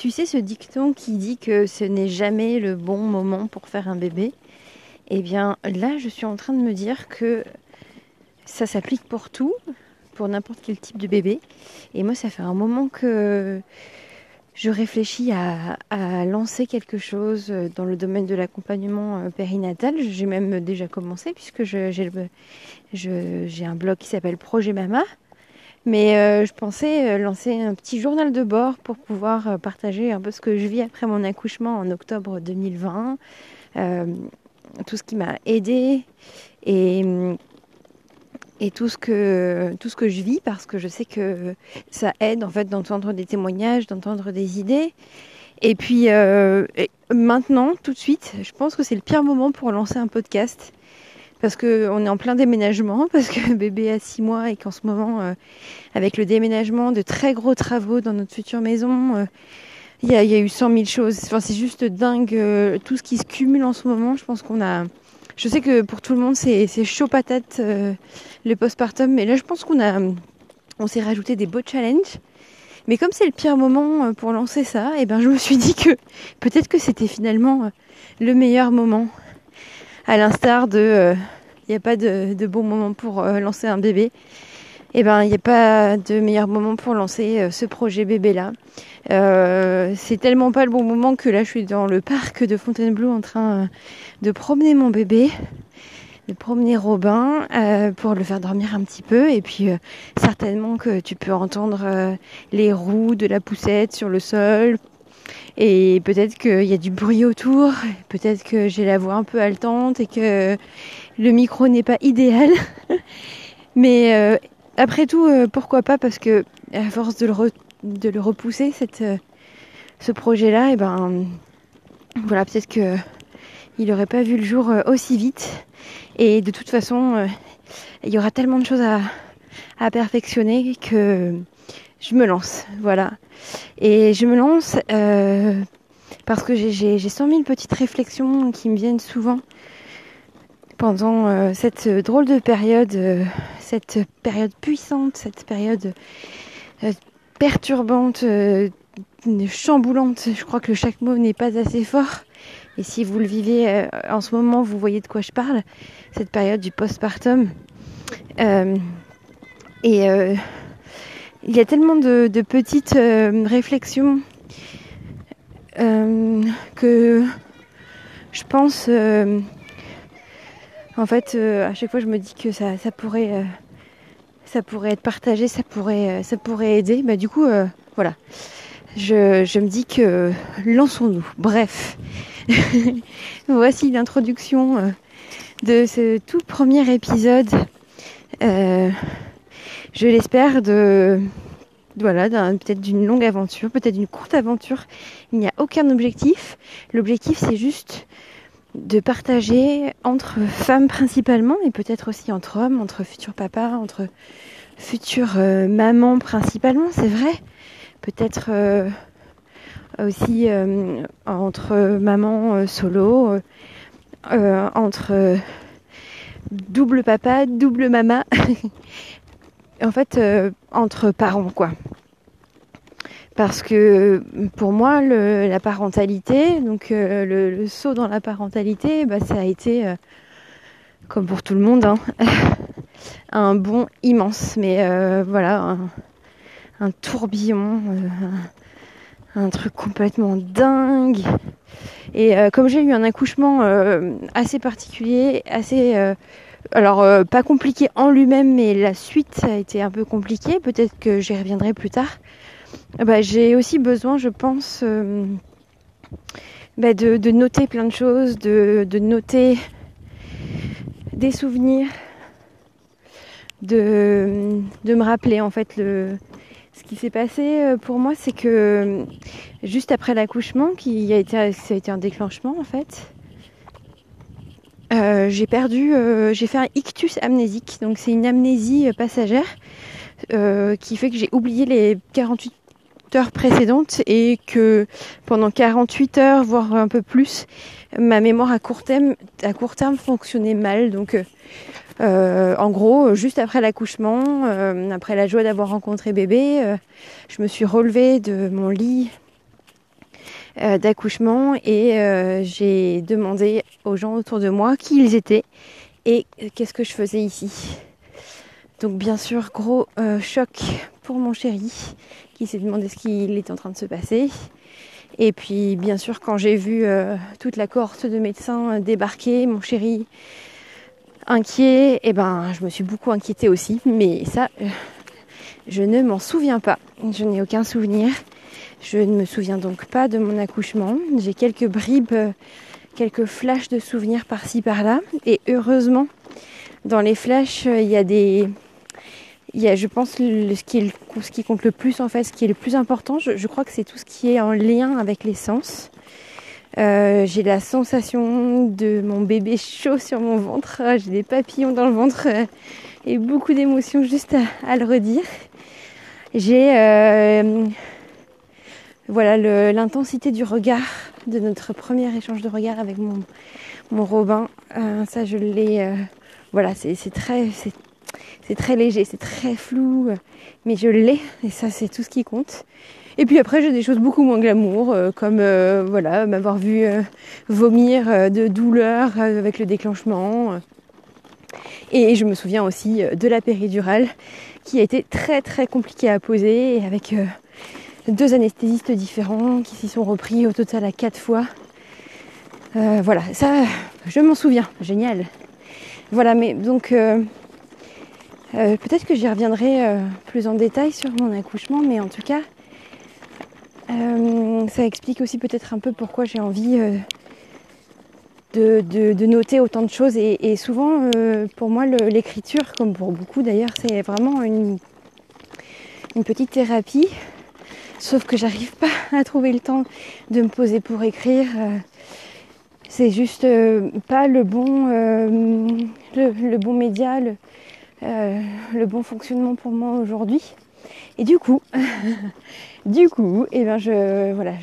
Tu sais ce dicton qui dit que ce n'est jamais le bon moment pour faire un bébé Eh bien là, je suis en train de me dire que ça s'applique pour tout, pour n'importe quel type de bébé. Et moi, ça fait un moment que je réfléchis à, lancer quelque chose dans le domaine de l'accompagnement euh, périnatal. J'ai même déjà commencé puisque j'ai un blog qui s'appelle Projet Mama. Mais euh, je pensais euh, lancer un petit journal de bord pour pouvoir euh, partager un peu ce que je vis après mon accouchement en octobre 2020, tout ce qui m'a aidé et, tout, ce que, tout ce que je vis parce que je sais que ça aide en fait d'entendre des témoignages, d'entendre des idées. Et puis maintenant, tout de suite, je pense que c'est le pire moment pour lancer un podcast parce qu'on est en plein déménagement, parce que bébé a six mois et qu'en ce moment, euh, avec le déménagement, de très gros travaux dans notre future maison, euh, il y, a, eu cent mille choses. Enfin, c'est juste dingue euh, tout ce qui se cumule en ce moment. Je pense qu'on a. Je sais que pour tout le monde, c'est chaud patate le postpartum, mais là, je pense qu'on a. On s'est rajouté des beaux challenges. Mais comme c'est le pire moment pour lancer ça, et eh ben je me suis dit que peut-être que c'était finalement le meilleur moment à l'instar de il euh, n'y a pas de, bon moment pour euh, lancer un bébé. Eh ben, il n'y a pas de meilleur moment pour lancer euh, ce projet bébé là. c'est tellement pas le bon moment que là, je suis dans le parc de Fontainebleau en train de promener mon bébé, de promener Robin pour le faire dormir un petit peu. Et puis, certainement que tu peux entendre les roues de la poussette sur le sol, et peut-être qu'il y a du bruit autour, peut-être que j'ai la voix un peu haletante et que le micro n'est pas idéal. Mais euh, après tout, euh, pourquoi pas Parce que à force de le, repousser, euh, ce projet-là, et eh ben voilà, peut-être que il n'aurait pas vu le jour aussi vite. Et de toute façon, il y aura tellement de choses à perfectionner que je me lance, voilà. Et je me lance euh, parce que j'ai 100 000 petites réflexions qui me viennent souvent pendant euh, cette drôle de période, euh, cette période puissante, cette période perturbante, chamboulante. Je crois que chaque mot n'est pas assez fort. Et si vous le vivez en ce moment, vous voyez de quoi je parle. Cette période du postpartum. et il y a tellement de, petites euh, réflexions euh, que je pense euh, en fait à chaque fois je me dis que ça, pourrait ça pourrait être partagé ça pourrait ça pourrait aider. Bah du coup voilà. Je, me dis que lançons-nous. Bref. Voici l'introduction de ce tout premier épisode je l'espère, de voilà, peut-être d'une longue aventure, peut-être d'une courte aventure. Il n'y a aucun objectif. L'objectif, c'est juste de partager entre femmes principalement, mais peut-être aussi entre hommes, entre futurs papas, entre futures euh, mamans principalement, c'est vrai. Peut-être euh, aussi euh, entre mamans solo, entre double papa, double mama. en fait, euh, entre parents, quoi. Parce que pour moi, la parentalité, donc euh, le, saut dans la parentalité, bah, ça a été, euh, comme pour tout le monde, hein, un bond immense. Mais voilà, un, tourbillon, un, truc complètement dingue. Et comme j'ai eu un accouchement assez particulier, assez alors euh, pas compliqué en lui-même, mais la suite a été un peu compliquée. Peut-être que j'y reviendrai plus tard. Bah, j'ai aussi besoin, je pense, euh, bah, de, noter plein de choses, de, noter des souvenirs, de, me rappeler en fait ce qui s'est passé euh, pour moi, c'est que juste après l'accouchement, qui a ça a été un déclenchement en fait, euh, j'ai perdu, euh, j'ai fait un ictus amnésique, donc c'est une amnésie euh, passagère qui fait que j'ai oublié les 48 heures précédentes et que pendant 48 heures, voire un peu plus, ma mémoire à court terme, à court terme fonctionnait mal. Donc, en gros, juste après l'accouchement, après la joie d'avoir rencontré bébé, je me suis relevée de mon lit d'accouchement et j'ai demandé aux gens autour de moi qui ils étaient et qu'est-ce que je faisais ici. Donc bien sûr, gros choc pour mon chéri qui s'est demandé ce qu'il était en train de se passer. Et puis bien sûr quand j'ai vu toute la cohorte de médecins débarquer, mon chéri inquiet, et eh ben je me suis beaucoup inquiétée aussi, mais ça je ne m'en souviens pas. Je n'ai aucun souvenir. Je ne me souviens donc pas de mon accouchement. J'ai quelques bribes, quelques flashs de souvenirs par-ci par-là. Et heureusement, dans les flashs, il y a des. Il y a, je pense, ce, qui compte le plus en fait, ce qui est le plus important, je, crois que c'est tout ce qui est en lien avec les sens. Euh, j'ai la sensation de mon bébé chaud sur mon ventre, j'ai des papillons dans le ventre et beaucoup d'émotions juste à, le redire. J'ai euh, voilà l'intensité du regard de notre premier échange de regard avec mon, Robin. Euh, ça, je l'ai. Euh, voilà, c'est très, c'est très léger, c'est très flou, mais je l'ai et ça, c'est tout ce qui compte. Et puis après, j'ai des choses beaucoup moins glamour, comme voilà, m'avoir vu vomir de douleur avec le déclenchement. Et je me souviens aussi de la péridurale qui a été très très compliqué à poser avec euh, deux anesthésistes différents qui s'y sont repris au total à quatre fois. Euh, voilà, ça, je m'en souviens, génial. Voilà, mais donc euh, peut-être que j'y reviendrai plus en détail sur mon accouchement, mais en tout cas, ça explique aussi peut-être un peu pourquoi j'ai envie de, noter autant de choses. Et, souvent, euh, pour moi, l'écriture, comme pour beaucoup d'ailleurs, c'est vraiment une, une petite thérapie. Sauf que j'arrive pas à trouver le temps de me poser pour écrire. Euh, c'est juste euh, pas le bon, le, bon média, le, bon fonctionnement pour moi aujourd'hui. Et du coup, du coup, et eh ben je, voilà,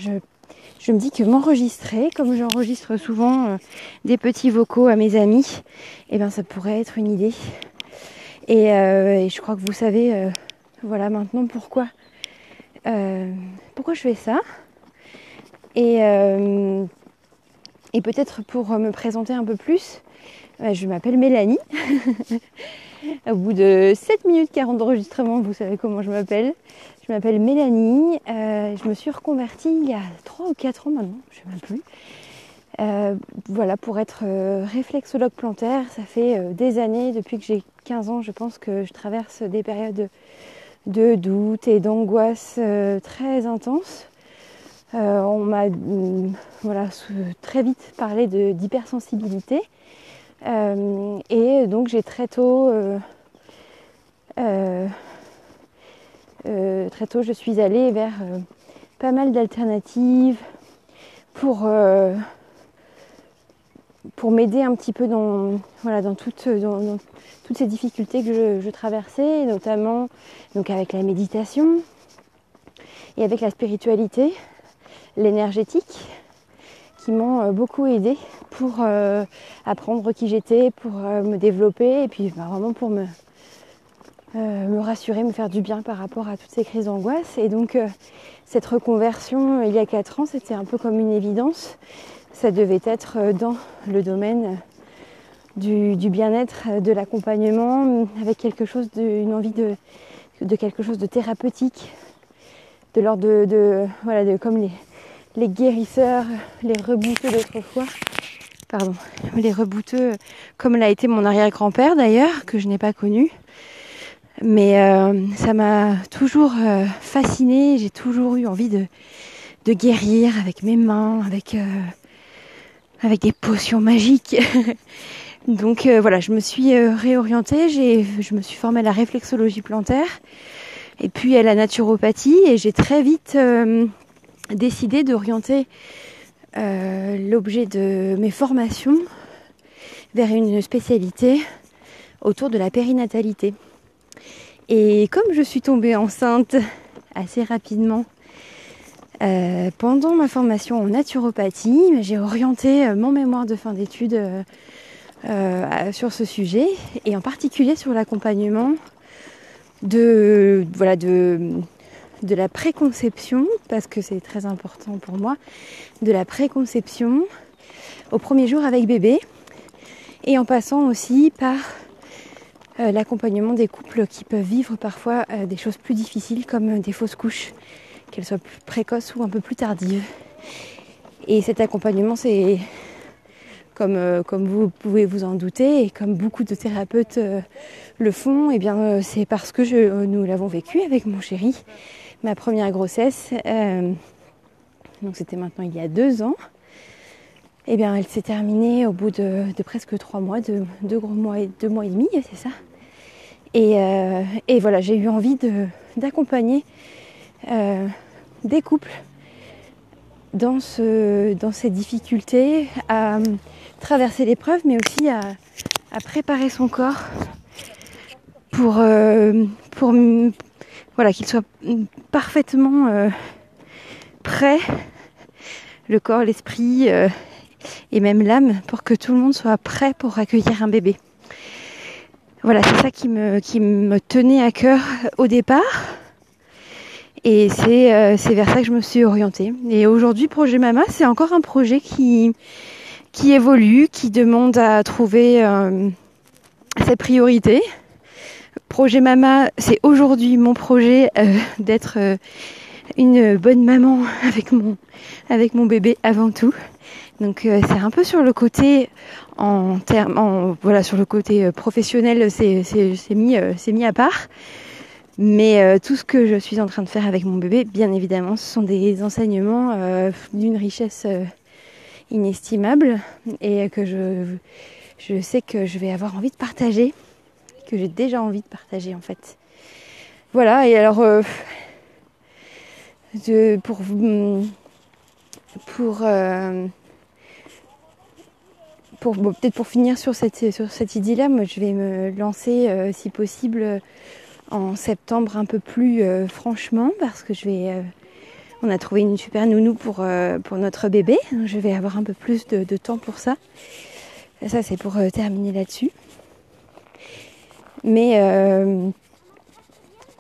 je me dis que m'enregistrer, comme j'enregistre souvent euh, des petits vocaux à mes amis, eh ben ça pourrait être une idée. Et, euh, je crois que vous savez, euh, voilà maintenant pourquoi, pourquoi je fais ça? Et, et peut-être pour me présenter un peu plus, je m'appelle Mélanie. Au bout de 7 minutes 40 d'enregistrement, vous savez comment je m'appelle. Je m'appelle Mélanie, euh, je me suis reconvertie il y a 3 ou 4 ans maintenant, je ne sais même plus. Euh, voilà, pour être euh, réflexologue plantaire, ça fait des années, depuis que j'ai 15 ans, je pense que je traverse des périodes de doute et d'angoisse très intenses. on m'a mm, très vite parlé d'hypersensibilité. et donc j'ai très tôt euh, très tôt, je suis allée vers euh, pas mal d'alternatives pour, euh, pour m'aider un petit peu dans, voilà, dans, toutes, dans, toutes ces difficultés que je, traversais, notamment donc avec la méditation et avec la spiritualité, l'énergétique, qui m'ont beaucoup aidé pour apprendre qui j'étais, pour me développer et puis bah, vraiment pour me, euh, me rassurer, me faire du bien par rapport à toutes ces crises d'angoisse. Et donc euh, cette reconversion il y a 4 ans, c'était un peu comme une évidence. Ça devait être euh, dans le domaine du, bien-être, de l'accompagnement, avec quelque chose de, une envie de, quelque chose de thérapeutique, de l'ordre de, voilà, de comme les, guérisseurs, les rebouteux d'autrefois. Pardon, les rebouteux, comme l'a été mon arrière-grand-père d'ailleurs, que je n'ai pas connu. Mais euh, ça m'a toujours euh, fascinée, j'ai toujours eu envie de, guérir avec mes mains, avec, euh, avec des potions magiques. Donc voilà, je me suis réorientée, je me suis formée à la réflexologie plantaire et puis à la naturopathie et j'ai très vite décidé d'orienter l'objet de mes formations vers une spécialité autour de la périnatalité. Et comme je suis tombée enceinte assez rapidement euh, pendant ma formation en naturopathie, j'ai orienté euh, mon mémoire de fin d'études euh, sur ce sujet et en particulier sur l'accompagnement de, la préconception, parce que c'est très important pour moi, de la préconception au premier jour avec bébé, et en passant aussi par l'accompagnement des couples qui peuvent vivre parfois des choses plus difficiles comme des fausses couches, qu'elles soient plus précoces ou un peu plus tardives. Et cet accompagnement, c'est comme, euh, vous pouvez vous en douter et comme beaucoup de thérapeutes le font, et eh bien c'est parce que nous l'avons vécu avec mon chéri. Ma première grossesse, donc c'était maintenant il y a deux ans, eh bien, elle s'est terminée au bout de, presque trois mois, de, deux mois et et demi, c'est ça. Et, euh, voilà, j'ai eu envie d'accompagner euh, des couples dans, ce, dans ces difficultés à traverser l'épreuve, mais aussi à, préparer son corps pour, euh, pour voilà, qu'il soit parfaitement prêt, le corps, l'esprit et même l'âme pour que tout le monde soit prêt pour accueillir un bébé. Voilà, c'est ça qui me tenait à cœur au départ. Et c'est euh, vers ça que je me suis orientée. Et aujourd'hui, Projet Mama, c'est encore un projet qui, qui évolue, qui demande à trouver euh, ses priorités. Projet Mama, c'est aujourd'hui mon projet euh, d'être une bonne maman avec mon, avec mon bébé avant tout. Donc c'est un peu sur le côté en voilà, sur le côté professionnel, c'est mis, c'est mis à part. Mais tout ce que je suis en train de faire avec mon bébé, bien évidemment, ce sont des enseignements d'une richesse inestimable et que je, je sais que je vais avoir envie de partager, que j'ai déjà envie de partager en fait. Voilà, et alors pour pour pour peut-être pour finir sur cette, sur idée-là, moi je vais me lancer euh, si possible euh, en septembre un peu plus euh, franchement parce que je vais on a trouvé une super nounou pour, pour notre bébé. Je vais avoir un peu plus de, temps pour ça. Ça c'est pour terminer là-dessus. Mais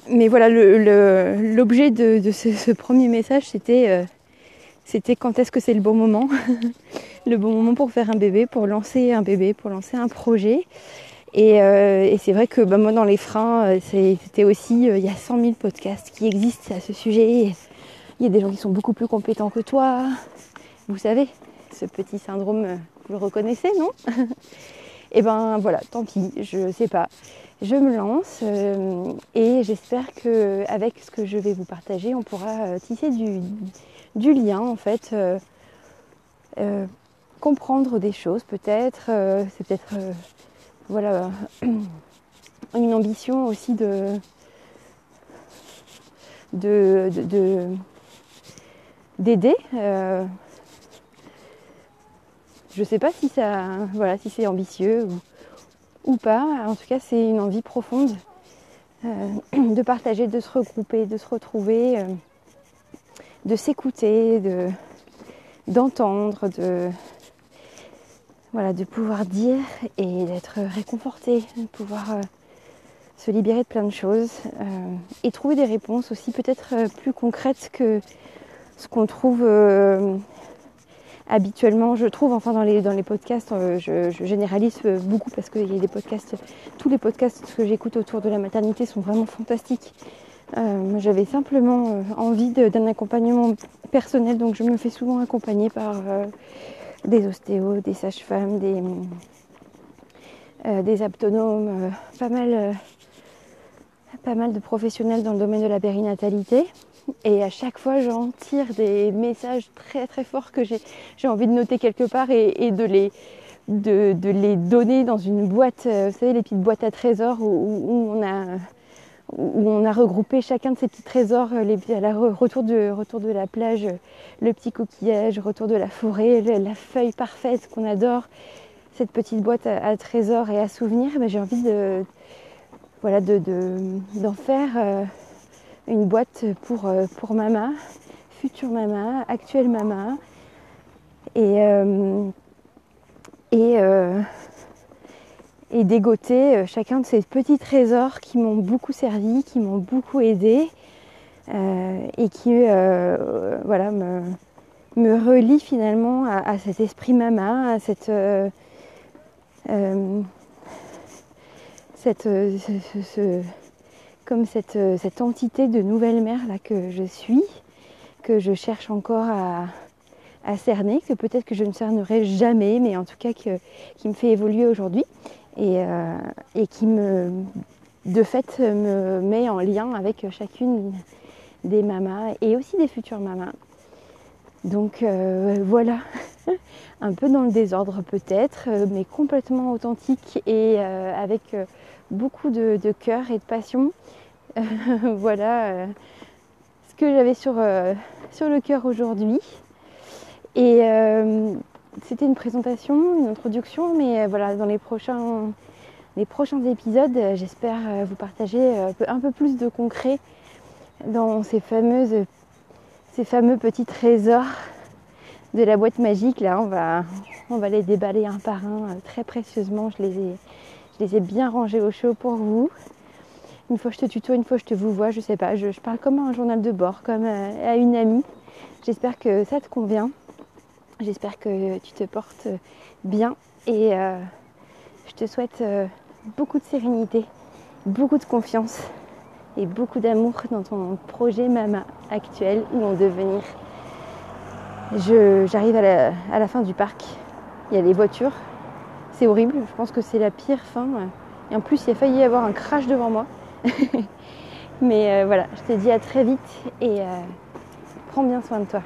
mais voilà, l'objet de, de ce, ce, premier message, c'était c'était quand est-ce que c'est le bon moment? Le bon moment pour faire un bébé, pour lancer un bébé, pour lancer un projet. Et, euh, c'est vrai que bah, moi, dans les freins, euh, c'était aussi, euh, il y a 100 000 podcasts qui existent à ce sujet. Il y a des gens qui sont beaucoup plus compétents que toi. Vous savez, ce petit syndrome, vous le reconnaissez, non? Et eh ben voilà, tant pis, je sais pas. Je me lance et j'espère que avec ce que je vais vous partager, on pourra tisser du, lien en fait comprendre des choses peut-être. C'est peut-être voilà une ambition aussi de de, d'aider. Euh, je sais pas si ça voilà si c'est ambitieux ou, pas. En tout cas c'est une envie profonde de partager, de se regrouper, de se retrouver, de s'écouter, de d'entendre, de voilà, de pouvoir dire et d'être réconforté, de pouvoir euh, se libérer de plein de choses euh, et trouver des réponses aussi peut-être euh, plus concrètes que ce qu'on trouve habituellement. Je trouve enfin dans les, dans les podcasts, je, généralise beaucoup parce qu'il y a des podcasts, tous les podcasts que j'écoute autour de la maternité sont vraiment fantastiques. J'avais simplement envie d'un accompagnement personnel, donc je me fais souvent accompagner par des ostéos, des sages-femmes, des, euh, des euh, pas, mal, euh, pas mal de professionnels dans le domaine de la périnatalité. Et à chaque fois, j'en tire des messages très très forts que j'ai envie de noter quelque part et, de, les, de, les donner dans une boîte, vous savez, les petites boîtes à trésors où on a où on a regroupé chacun de ces petits trésors, euh, les, retour de, la plage, euh, le petit coquillage, retour de la forêt, la feuille parfaite qu'on adore, cette petite boîte à, trésors et à souvenirs, ben, j'ai envie de voilà de, d'en faire euh, une boîte pour, pour mama, future mama, actuelle mama. Et, et et dégoter euh, chacun de ces petits trésors qui m'ont beaucoup servi, qui m'ont beaucoup aidé et qui voilà, me, me, relie finalement à, cet esprit mama, à cette, cette ce, comme cette, cette, entité de nouvelle mère là que je suis, que je cherche encore à, à cerner, que peut-être que je ne cernerai jamais, mais en tout cas qui me fait évoluer aujourd'hui et, euh, et, qui me, de fait, me met en lien avec chacune des mamas et aussi des futures mamas. Donc euh, voilà, un peu dans le désordre peut-être, mais complètement authentique et euh, avec beaucoup de, cœur et de passion. voilà ce que j'avais sur, sur le cœur aujourd'hui. Et c'était une présentation, une introduction, mais euh, voilà, dans les prochains, épisodes, euh, j'espère vous partager un peu plus de concret dans ces fameux petits trésors de la boîte magique. Là, on va, les déballer un par un très précieusement. Je les ai, bien rangés au chaud pour vous. Une fois je te tutoie, une fois je te vous vois, je sais pas, je, je parle comme un journal de bord, comme à une amie. J'espère que ça te convient. J'espère que tu te portes bien et euh, je te souhaite euh, beaucoup de sérénité, beaucoup de confiance et beaucoup d'amour dans ton projet Mama actuel ou en devenir. J'arrive à la, à la fin du parc, il y a les voitures, c'est horrible, je pense que c'est la pire fin. Et en plus, il a failli y avoir un crash devant moi. Mais euh, voilà, je te dis à très vite et prends bien soin de toi.